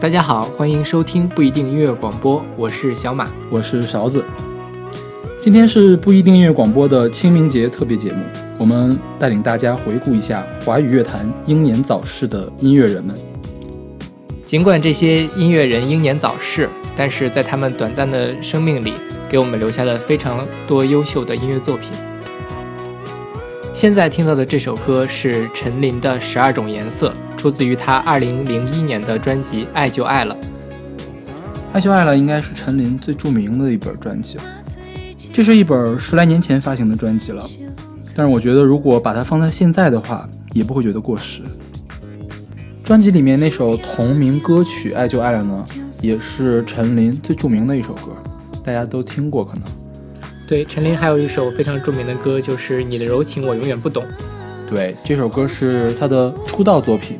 大家好，欢迎收听不一定音乐广播，我是小马，我是勺子。今天是不一定音乐广播的清明节特别节目，我们带领大家回顾一下华语乐坛英年早逝的音乐人们。尽管这些音乐人英年早逝，但是在他们短暂的生命里，给我们留下了非常多优秀的音乐作品。现在听到的这首歌是陈琳的《十二种颜色》，出自于他二零零一年的专辑《爱就爱了》。《爱就爱了》应该是陈琳最著名的一本专辑了。这是一本十来年前发行的专辑了，但是我觉得如果把它放在现在的话，也不会觉得过时。专辑里面那首同名歌曲《爱就爱了》呢，也是陈琳最著名的一首歌，大家都听过可能。对，陈琳还有一首非常著名的歌，就是《你的柔情我永远不懂》。对，这首歌是他的出道作品，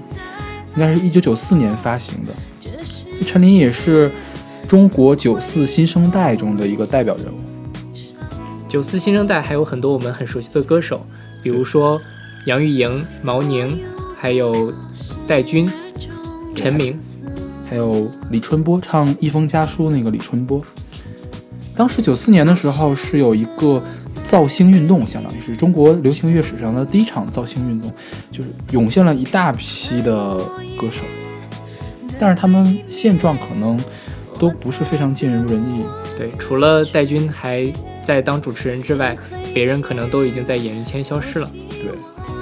应该是一九九四年发行的。陈琳也是中国九四新生代中的一个代表人物。九四新生代还有很多我们很熟悉的歌手，比如说杨钰莹、毛宁，还有戴军、陈明，还有李春波，唱《一封家书》那个李春波。当时九四年的时候是有一个造星运动，相当于是中国流行乐史上的第一场造星运动，就是涌现了一大批的歌手，但是他们现状可能都不是非常尽如人意。对，除了戴军还在当主持人之外，别人可能都已经在演艺圈消失了。对，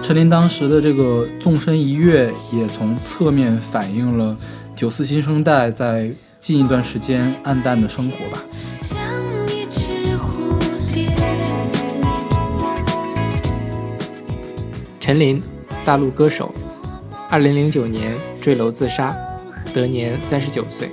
陈琳当时的这个纵身一跃，也从侧面反映了九四新生代在近一段时间暗淡的生活吧。陈琳，大陆歌手，二零零九年坠楼自杀，得年三十九岁。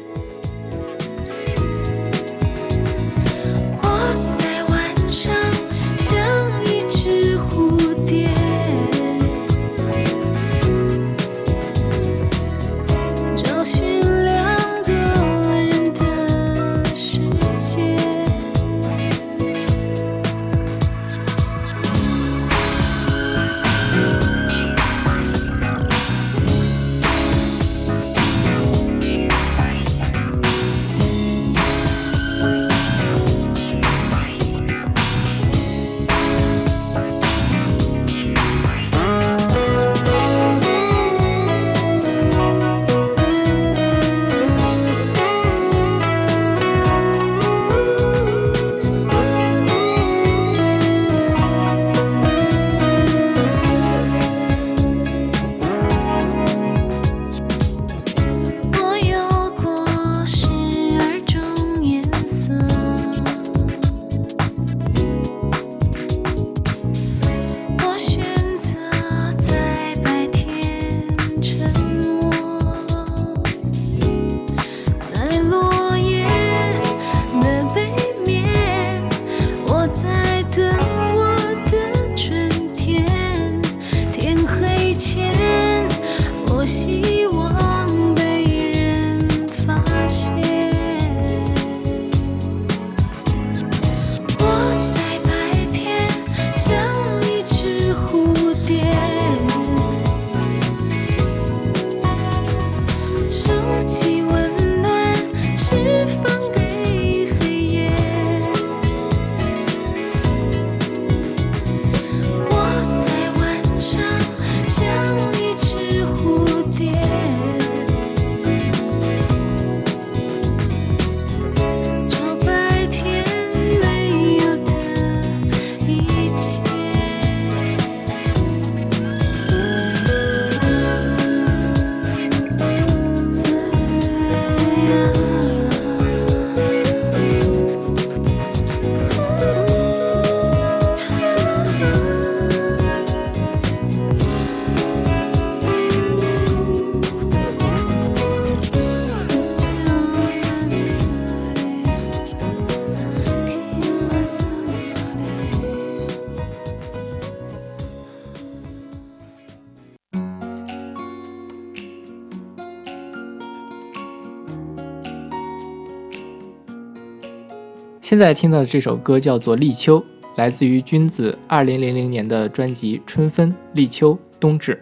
现在听到的这首歌叫做《立秋》，来自于君子二零零零年的专辑《春分》《立秋》《冬至》。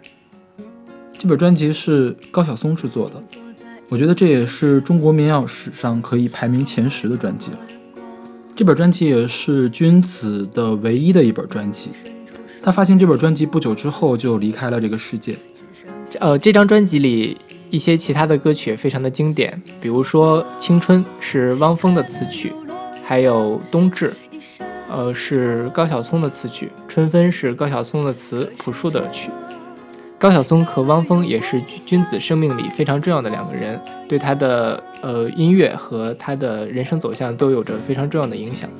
这本专辑是高晓松制作的，我我觉得这也是中国民谣史上可以排名前十的专辑了。这本专辑也是君子的唯一的一本专辑。他发行这本专辑不久之后就离开了这个世界。呃，这张专辑里一些其他的歌曲也非常的经典，比如说《青春》是汪峰的词曲，还有《冬至》，呃是高晓松的词曲，《春分》是高晓松的词，朴树的曲。高晓松和汪峰也是君子生命里非常重要的两个人，对他的呃音乐和他的人生走向都有着非常重要的影响。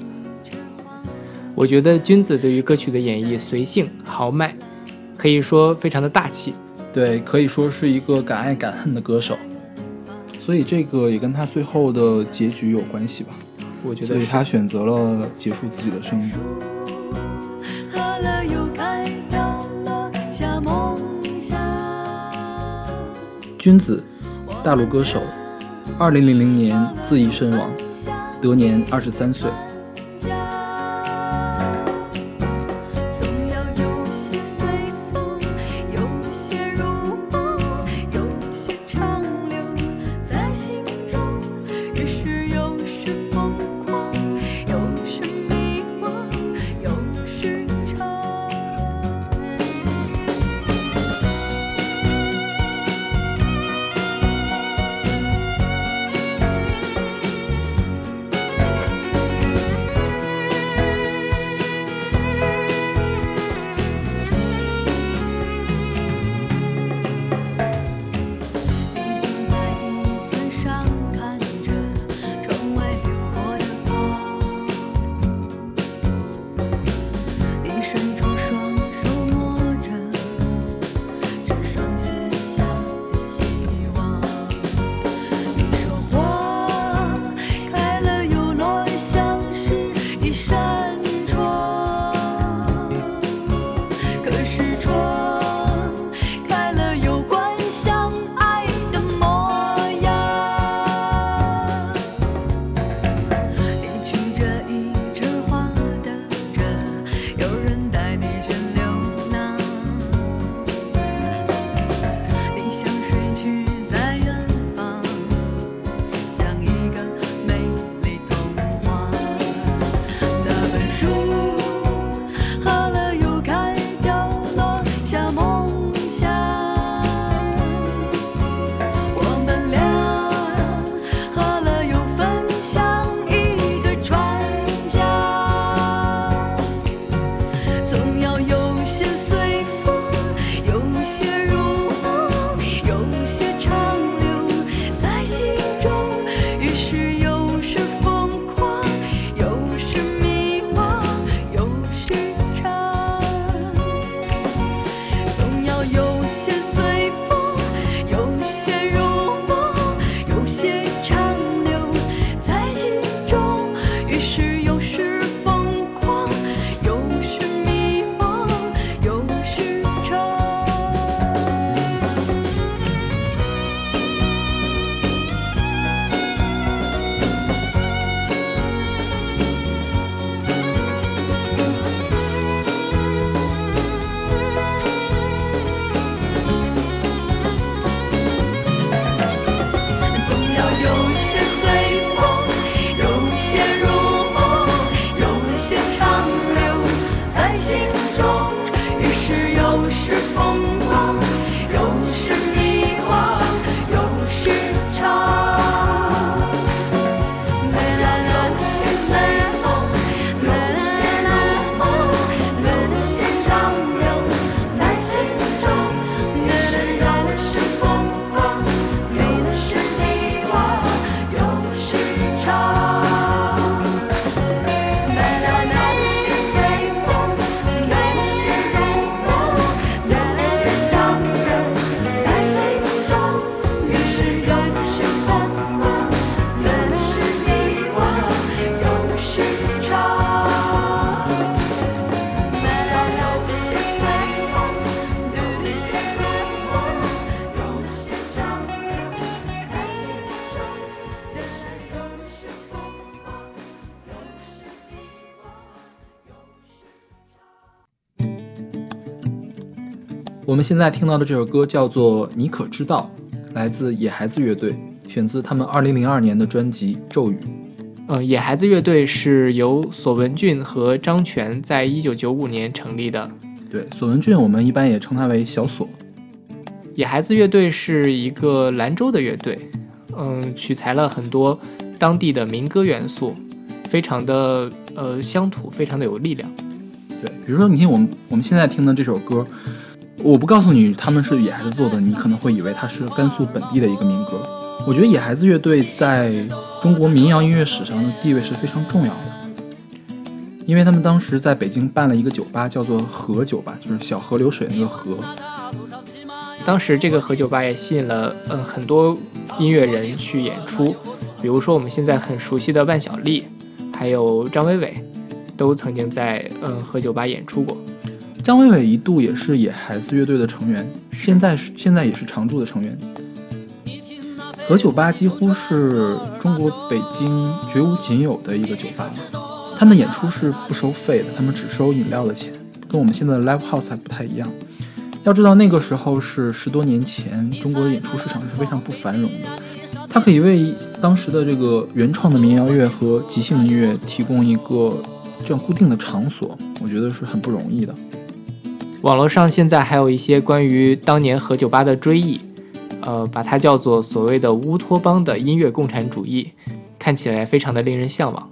我觉得君子对于歌曲的演绎随性豪迈，可以说非常的大气。对，可以说是一个敢爱敢恨的歌手。所以这个也跟他最后的结局有关系吧？我觉得，所以他选择了结束自己的生命。君子，大陆歌手，二零零零年自缢身亡，得年二十三岁。我们现在听到的这首歌叫做《你可知道》，来自野孩子乐队。选自他们二零零二年的专辑《咒语》。嗯，野孩子乐队是由索文俊和张全在一九九五年成立的。对，索文俊我们一般也称他为小索。野孩子乐队是一个兰州的乐队，嗯，取材了很多当地的民歌元素，非常的呃乡土，非常的有力量。对，比如说你听我们我们现在听的这首歌，我不告诉你他们是野孩子做的，你可能会以为它是甘肃本地的一个民歌。我觉得野孩子乐队在中国民谣音乐史上的地位是非常重要的，因为他们当时在北京办了一个酒吧，叫做河酒吧，就是小河流水那个河。当时这个河酒吧也吸引了嗯很多音乐人去演出，比如说我们现在很熟悉的万晓利，还有张伟伟，都曾经在嗯河酒吧演出过。张伟伟一度也是野孩子乐队的成员，现在是现在也是常驻的成员。和酒吧几乎是中国北京绝无仅有的一个酒吧，他们演出是不收费的，他们只收饮料的钱，跟我们现在的 live house 还不太一样。要知道那个时候是十多年前，中国的演出市场是非常不繁荣的，它可以为当时的这个原创的民谣乐和即兴音乐提供一个这样固定的场所，我觉得是很不容易的。网络上现在还有一些关于当年河酒吧的追忆。呃，把它叫做所谓的乌托邦的音乐共产主义，看起来非常的令人向往。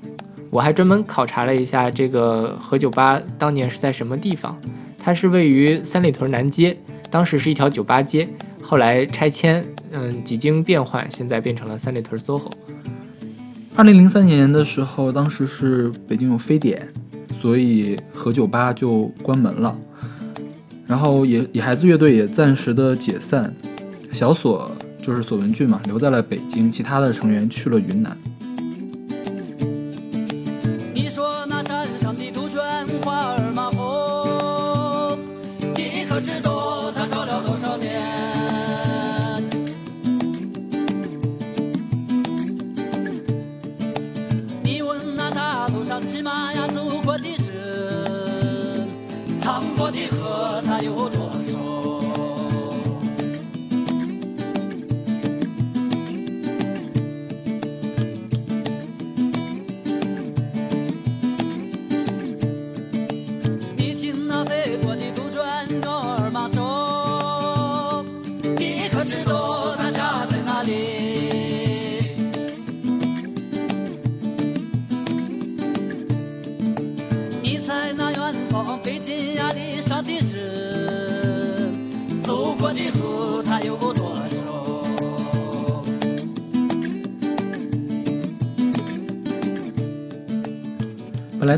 我还专门考察了一下这个河酒吧当年是在什么地方，它是位于三里屯南街，当时是一条酒吧街，后来拆迁，嗯，几经变换，现在变成了三里屯 SOHO。二零零三年的时候，当时是北京有非典，所以河酒吧就关门了，然后野野孩子乐队也暂时的解散。小索就是索文俊嘛，留在了北京，其他的成员去了云南。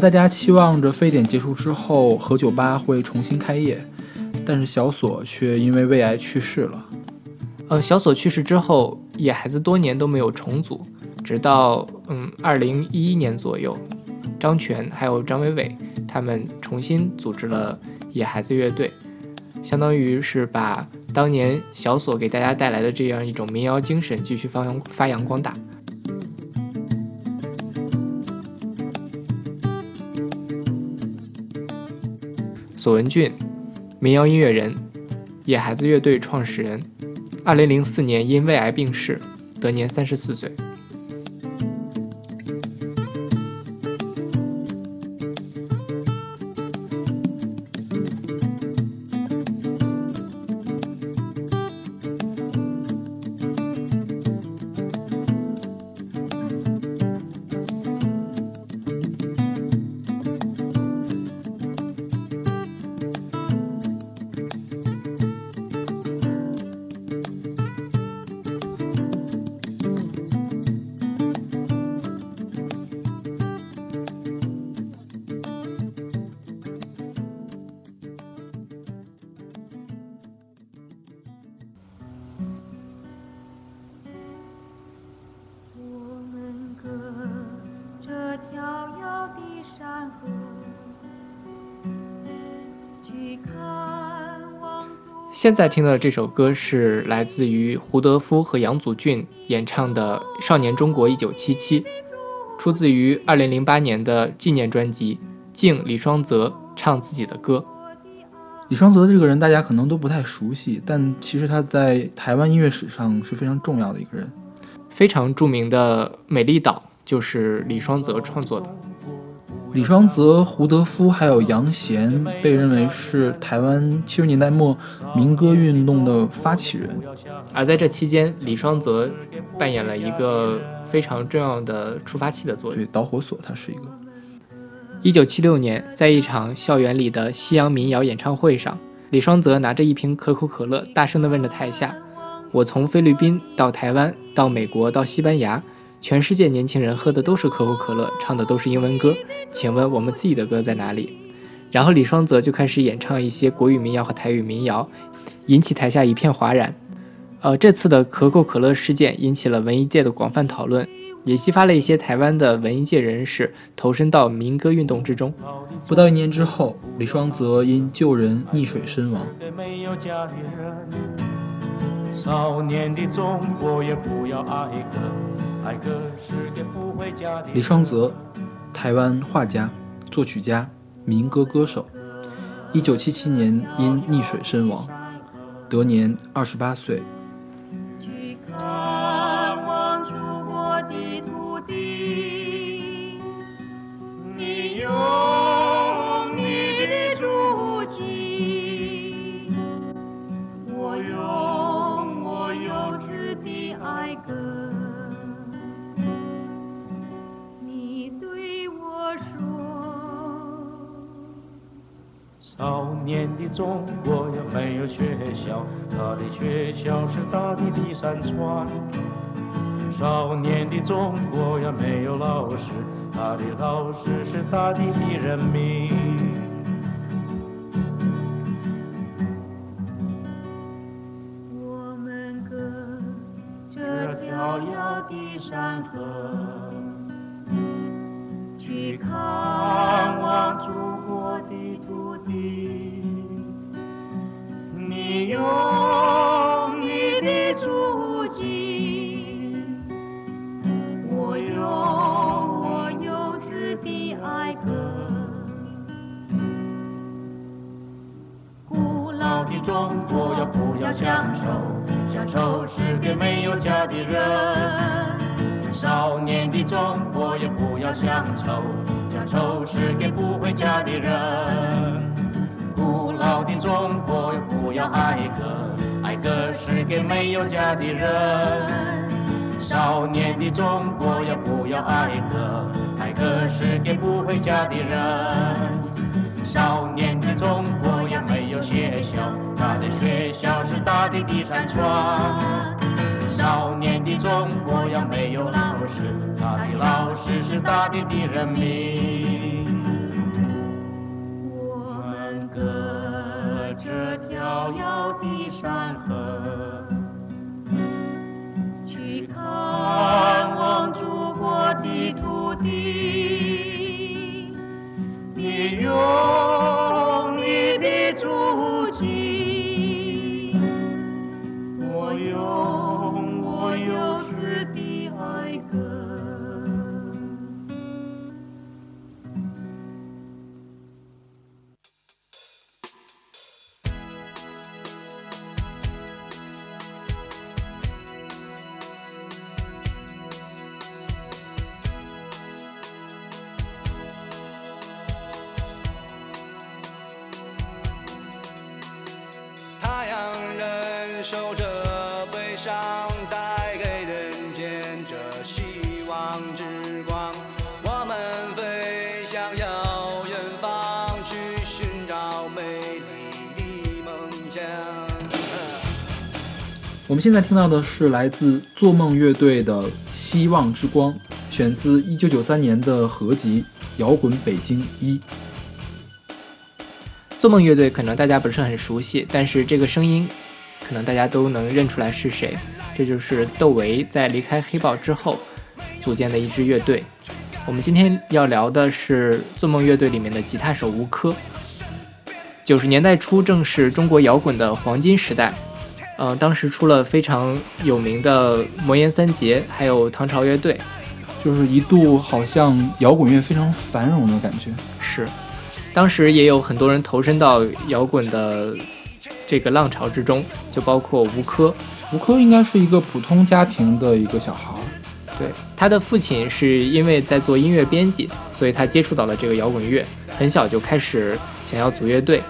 大家期望着非典结束之后，和酒吧会重新开业，但是小索却因为胃癌去世了。呃，小索去世之后，野孩子多年都没有重组，直到嗯二零一一年左右，张全还有张伟伟他们重新组织了野孩子乐队，相当于是把当年小索给大家带来的这样一种民谣精神继续发扬发扬光大。左文俊，民谣音乐人，野孩子乐队创始人，二零零四年因胃癌病逝，得年三十四岁。现在听到的这首歌是来自于胡德夫和杨祖珺演唱的《少年中国一九七七》，出自于二零零八年的纪念专辑《敬李双泽唱自己的歌》。李双泽这个人大家可能都不太熟悉，但其实他在台湾音乐史上是非常重要的一个人。非常著名的《美丽岛》就是李双泽创作的。李双泽、胡德夫还有杨贤被认为是台湾七十年代末民歌运动的发起人，而在这期间，李双泽扮演了一个非常重要的触发器的作用。对，导火索，他是一个。一九七六年，在一场校园里的西洋民谣演唱会上，李双泽拿着一瓶可口可乐，大声地问着台下：“我从菲律宾到台湾，到美国，到西班牙。”全世界年轻人喝的都是可口可乐，唱的都是英文歌，请问我们自己的歌在哪里？然后李双泽就开始演唱一些国语民谣和台语民谣，引起台下一片哗然。呃，这次的可口可乐事件引起了文艺界的广泛讨论，也激发了一些台湾的文艺界人士投身到民歌运动之中。不到一年之后，李双泽因救人溺水身亡。少年的中国也不要爱李双泽，台湾画家、作曲家、民歌歌手，一九七七年因溺水身亡，得年二十八岁。的中国也没有学校，他的学校是大地的山川。少年的中国也没有老师，他的老师是大地的人民。我们隔着遥遥的山河，去看望祖国的土地。中国要不要乡愁？乡愁是给没有家的人。少年的中国也不要乡愁，乡愁是给不回家的人。古老的中国。要爱歌，爱歌是给没有家的人。少年的中国要不要爱歌？爱歌是给不回家的人。少年的中国也没有学校，他的学校是大地的山川。少年的中国要没有老师，他的老师是大地的人民。遥遥的山河，去看现在听到的是来自做梦乐队的《希望之光》，选自一九九三年的合集《摇滚北京一》。做梦乐队可能大家不是很熟悉，但是这个声音。可能大家都能认出来是谁，这就是窦唯在离开黑豹之后组建的一支乐队。我们今天要聊的是做梦乐队里面的吉他手吴科。九十年代初正是中国摇滚的黄金时代，呃，当时出了非常有名的魔岩三杰，还有唐朝乐队，就是一度好像摇滚乐非常繁荣的感觉。是，当时也有很多人投身到摇滚的。这个浪潮之中，就包括吴珂。吴珂应该是一个普通家庭的一个小孩，对，他的父亲是因为在做音乐编辑，所以他接触到了这个摇滚乐，很小就开始想要组乐队。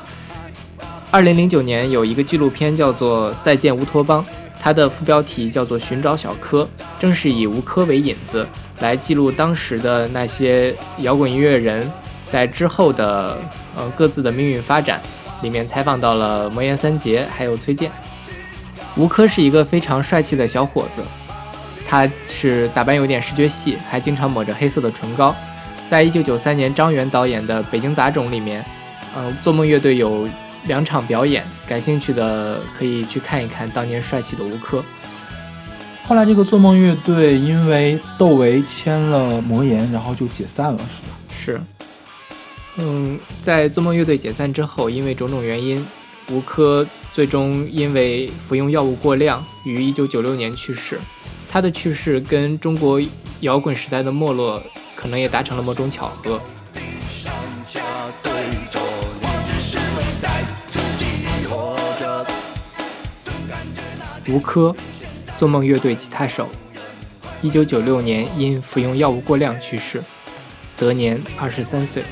二零零九年有一个纪录片叫做《再见乌托邦》，它的副标题叫做《寻找小柯》，正是以吴柯为引子来记录当时的那些摇滚音乐人在之后的呃各自的命运发展。里面采访到了魔岩三杰还有崔健。吴柯是一个非常帅气的小伙子，他是打扮有点视觉系，还经常抹着黑色的唇膏。在一九九三年张元导演的《北京杂种》里面，嗯，做梦乐队有两场表演，感兴趣的可以去看一看当年帅气的吴柯。后来这个做梦乐队因为窦唯签了魔岩，然后就解散了，是吧？是。嗯，在做梦乐队解散之后，因为种种原因，吴柯最终因为服用药物过量，于一九九六年去世。他的去世跟中国摇滚时代的没落，可能也达成了某种巧合。吴珂，做梦乐队吉他手，一九九六年因服用药物过量去世，得年二十三岁。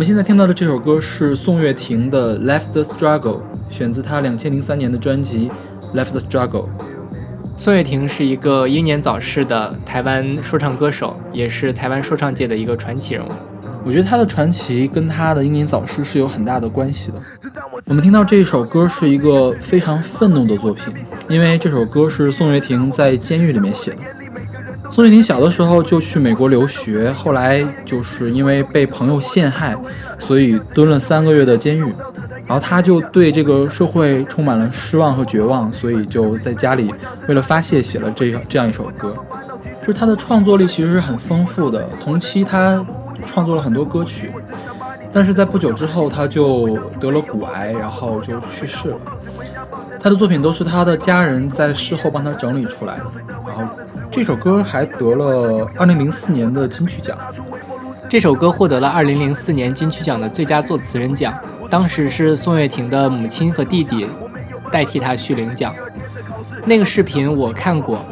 们现在听到的这首歌是宋岳庭的《Left the Struggle》，选自他两千零三年的专辑《Left the Struggle》。宋岳庭是一个英年早逝的台湾说唱歌手，也是台湾说唱界的一个传奇人物。我觉得他的传奇跟他的英年早逝是有很大的关系的。我们听到这一首歌是一个非常愤怒的作品，因为这首歌是宋岳庭在监狱里面写的。宋丽婷小的时候就去美国留学，后来就是因为被朋友陷害，所以蹲了三个月的监狱。然后他就对这个社会充满了失望和绝望，所以就在家里为了发泄写了这这样一首歌。就是他的创作力其实是很丰富的，同期他。创作了很多歌曲，但是在不久之后他就得了骨癌，然后就去世了。他的作品都是他的家人在事后帮他整理出来的。然后这首歌还得了2004年的金曲奖。这首歌获得了2004年金曲奖的最佳作词人奖，当时是宋岳庭的母亲和弟弟代替他去领奖。那个视频我看过，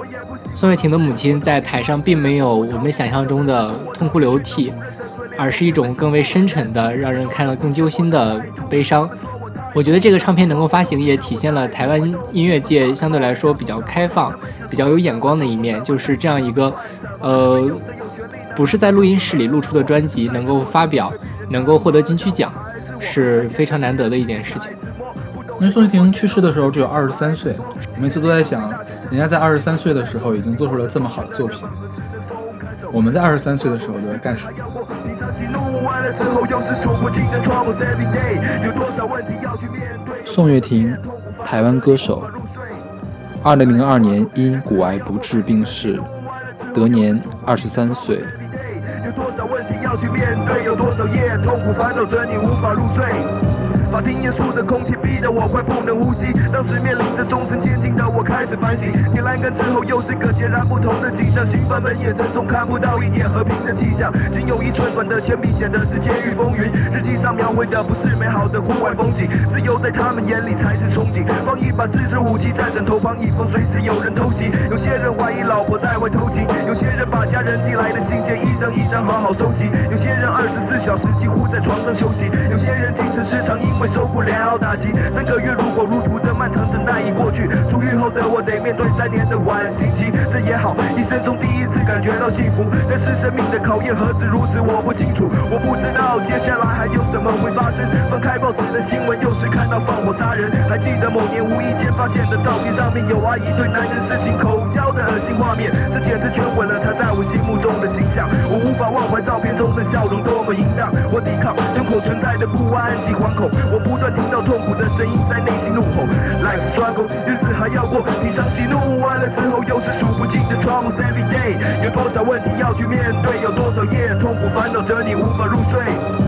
宋岳庭的母亲在台上并没有我们想象中的痛哭流涕。而是一种更为深沉的，让人看了更揪心的悲伤。我觉得这个唱片能够发行，也体现了台湾音乐界相对来说比较开放、比较有眼光的一面。就是这样一个，呃，不是在录音室里录出的专辑，能够发表，能够获得金曲奖，是非常难得的一件事情。因为宋岳庭去世的时候只有二十三岁，每次都在想，人家在二十三岁的时候已经做出了这么好的作品。我们在二十三岁的时候都在干什么？宋岳庭，台湾歌手，二零零二年因骨癌不治病逝，得年二十三岁。有多少问题要去面对？有多少夜痛苦烦恼着你无法入睡？法庭严肃的空气的我快不能呼吸。当时面临着终身监禁的我开始反省。天栏杆之后又是个截然不同的景象。新犯们眼神中看不到一点和平的气象。仅有一寸短的铅笔显得是监狱风云。日记上描绘的不是美好的户外风景。自由在他们眼里才是憧憬。放一把自制武器在枕头旁，以防随时有人偷袭。有些人怀疑老婆在外偷情。有些人把家人寄来的信件一张一张好好收集。有些人二十四小时几乎在床上休息。有些人精神失常。因为受不了打击，三个月如火如荼的漫长等待已过去，出狱后的我得面对三年的缓刑期，这也好，一生中第一次感觉到幸福。但是生命的考验何止如此，我不清楚，我不知道接下来还有什么会发生。翻开报纸的新闻，又是看到放火杀人。还记得某年无意间发现的照片，上面有阿姨对男人施行口交的恶心画面，这简直摧毁了他在我心目中的形象。我无法忘怀照片中的笑容多么淫荡，我抵抗胸口存在的不安及惶恐。我不断听到痛苦的声音在内心怒吼，Life struggle，日子还要过，平常喜怒完了之后又是数不尽的 troubles every day，有多少问题要去面对，有多少夜痛苦烦恼着你无法入睡。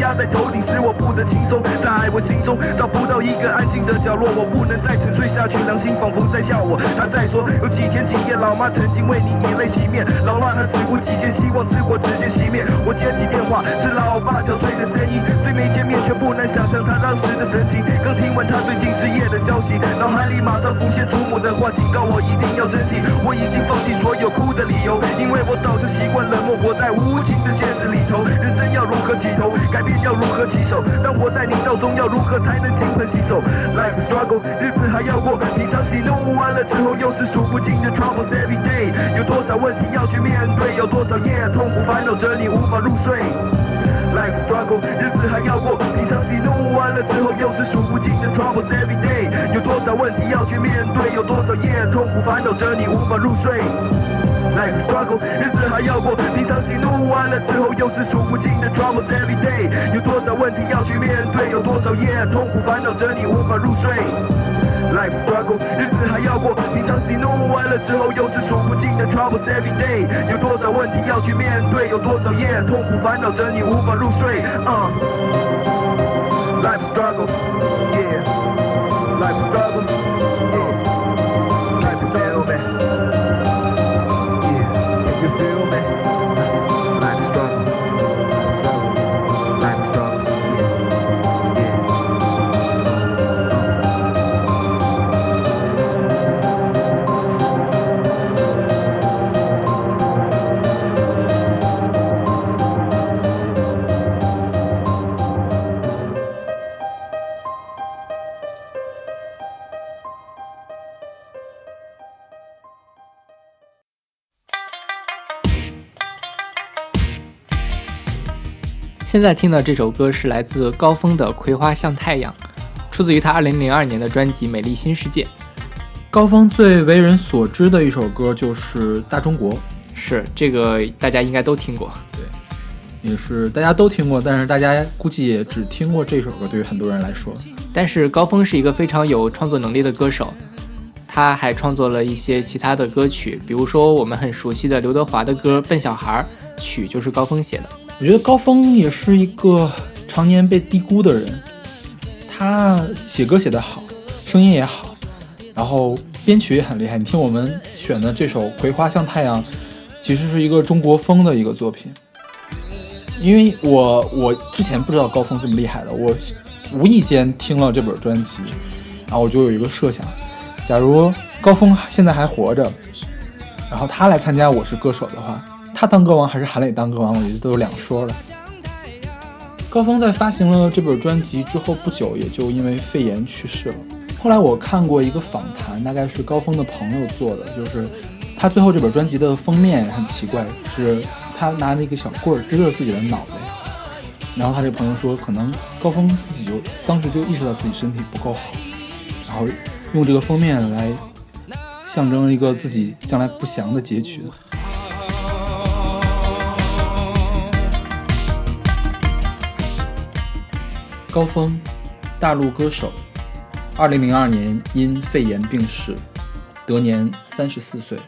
压在头顶，使我不得轻松。在我心中找不到一个安静的角落，我不能再沉睡下去。良心仿佛在笑我。他在说，有几天几夜，老妈曾经为你以泪洗面。老妈她只顾几件希望之火直接熄灭。我接起电话，是老爸憔悴的声音。虽没见面，却不难想象他当时的神情。刚听完他最近失业的消息，脑海里马上浮现祖母的话，警告我一定要珍惜。我已经放弃所有哭的理由，因为我早就习惯了何才能精神洗手？Life struggle，日子还要过，平常喜怒完了之后，又是数不尽的 troubles every day。有多少问题要去面对？有多少夜痛苦烦恼着你无法入睡？Life struggle，日子还要过，平常喜怒完了之后，又是数不尽的 troubles every day。有多少问题要去面对？有多少夜痛苦烦恼着你无法入睡？Life struggle，日子还要过，平常喜怒完了之后又是数不尽的 troubles every day。有多少问题要去面对，有多少夜痛苦烦恼着你无法入睡。Life struggle，日子还要过，平常喜怒完了之后又是数不尽的 troubles every day。有多少问题要去面对，有多少夜痛苦烦恼着你无法入睡。Uh. 现在听的这首歌是来自高峰的《葵花向太阳》，出自于他2002年的专辑《美丽新世界》。高峰最为人所知的一首歌就是《大中国》，是这个大家应该都听过。对也是大家都听过，但是大家估计也只听过这首歌。对于很多人来说，但是高峰是一个非常有创作能力的歌手，他还创作了一些其他的歌曲，比如说我们很熟悉的刘德华的歌《笨小孩》，曲就是高峰写的。我觉得高峰也是一个常年被低估的人。他写歌写得好，声音也好，然后编曲也很厉害。你听我们选的这首《葵花像太阳》，其实是一个中国风的一个作品。因为我我之前不知道高峰这么厉害的，我无意间听了这本专辑，然后我就有一个设想：假如高峰现在还活着，然后他来参加《我是歌手》的话，他当歌王还是韩磊当歌王，我觉得都有两说了。高峰在发行了这本专辑之后不久，也就因为肺炎去世了。后来我看过一个访谈，大概是高峰的朋友做的，就是他最后这本专辑的封面很奇怪，是他拿着一个小棍儿支着自己的脑袋。然后他这朋友说，可能高峰自己就当时就意识到自己身体不够好，然后用这个封面来象征一个自己将来不祥的结局。高峰，大陆歌手，二零零二年因肺炎病逝，得年三十四岁。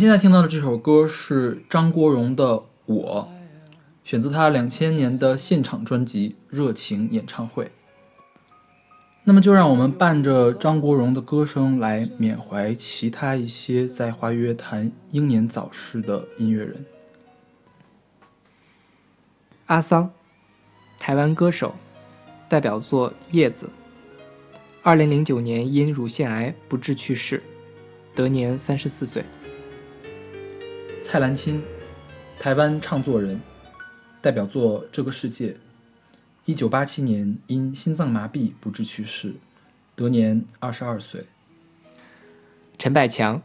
现在听到的这首歌是张国荣的《我》，选自他两千年的现场专辑《热情演唱会》。那么，就让我们伴着张国荣的歌声来缅怀其他一些在华语乐坛英年早逝的音乐人。阿桑，台湾歌手，代表作《叶子》。二零零九年因乳腺癌不治去世，得年三十四岁。蔡澜清，台湾唱作人，代表作《这个世界》。一九八七年因心脏麻痹不治去世，得年二十二岁。陈百强，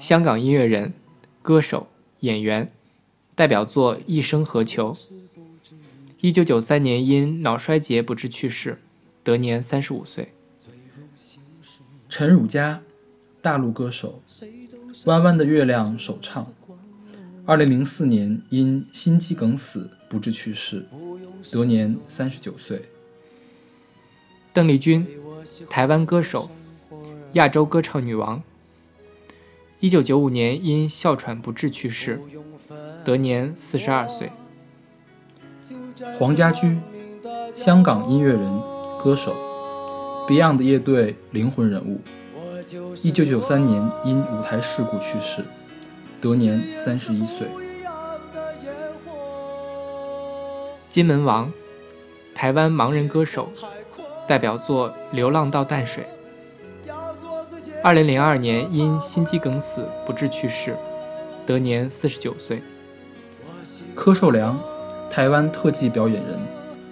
香港音乐人、歌手、演员，代表作《一生何求》。一九九三年因脑衰竭不治去世，得年三十五岁。陈汝佳，大陆歌手，《弯弯的月亮》首唱。二零零四年因心肌梗死不治去世，得年三十九岁。邓丽君，台湾歌手，亚洲歌唱女王。一九九五年因哮喘不治去世，得年四十二岁。黄家驹，香港音乐人、歌手，Beyond 乐队灵魂人物。一九九三年因舞台事故去世，得年三十一岁。金门王，台湾盲人歌手，代表作《流浪到淡水》。二零零二年因心肌梗死不治去世，得年四十九岁。柯受良，台湾特技表演人、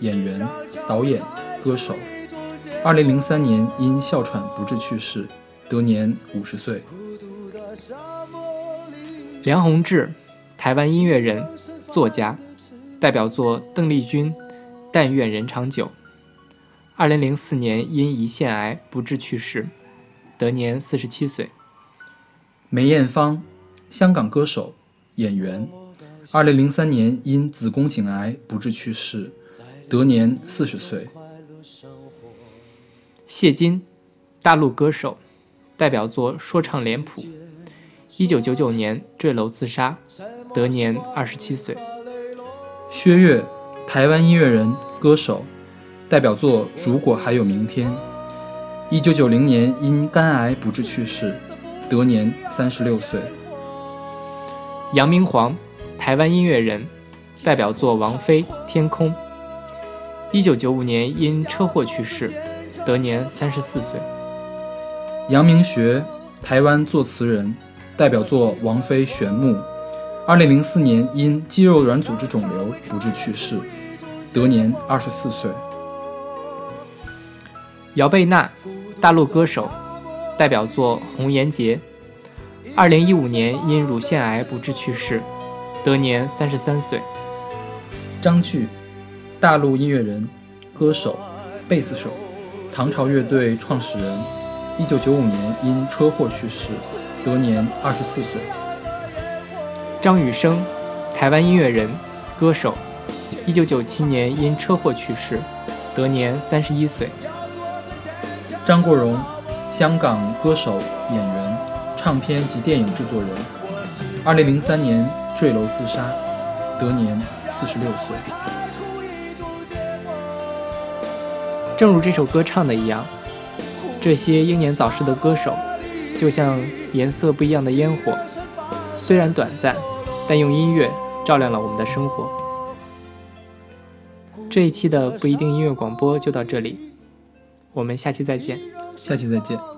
演员、导演、歌手。二零零三年因哮喘不治去世，得年五十岁。梁宏志，台湾音乐人、作家，代表作《邓丽君》《但愿人长久》。二零零四年因胰腺癌不治去世，得年四十七岁。梅艳芳，香港歌手、演员。二零零三年因子宫颈癌不治去世，得年四十岁。谢金，大陆歌手，代表作说唱脸谱。一九九九年坠楼自杀，得年二十七岁。薛岳，台湾音乐人、歌手，代表作《如果还有明天》。一九九零年因肝癌不治去世，得年三十六岁。杨明煌，台湾音乐人，代表作《王菲》《天空》。一九九五年因车祸去世，得年三十四岁。杨明学，台湾作词人，代表作《王菲》《玄木》。二零零四年因肌肉软组织肿瘤不治去世，得年二十四岁。姚贝娜，大陆歌手，代表作《红颜劫》。二零一五年因乳腺癌不治去世，得年三十三岁。张炬，大陆音乐人、歌手、贝斯手，唐朝乐队创始人。一九九五年因车祸去世，得年二十四岁。张雨生，台湾音乐人、歌手，一九九七年因车祸去世，得年三十一岁。张国荣，香港歌手、演员、唱片及电影制作人。二零零三年坠楼自杀，得年四十六岁。正如这首歌唱的一样，这些英年早逝的歌手，就像颜色不一样的烟火，虽然短暂，但用音乐照亮了我们的生活。这一期的不一定音乐广播就到这里，我们下期再见。下期再见。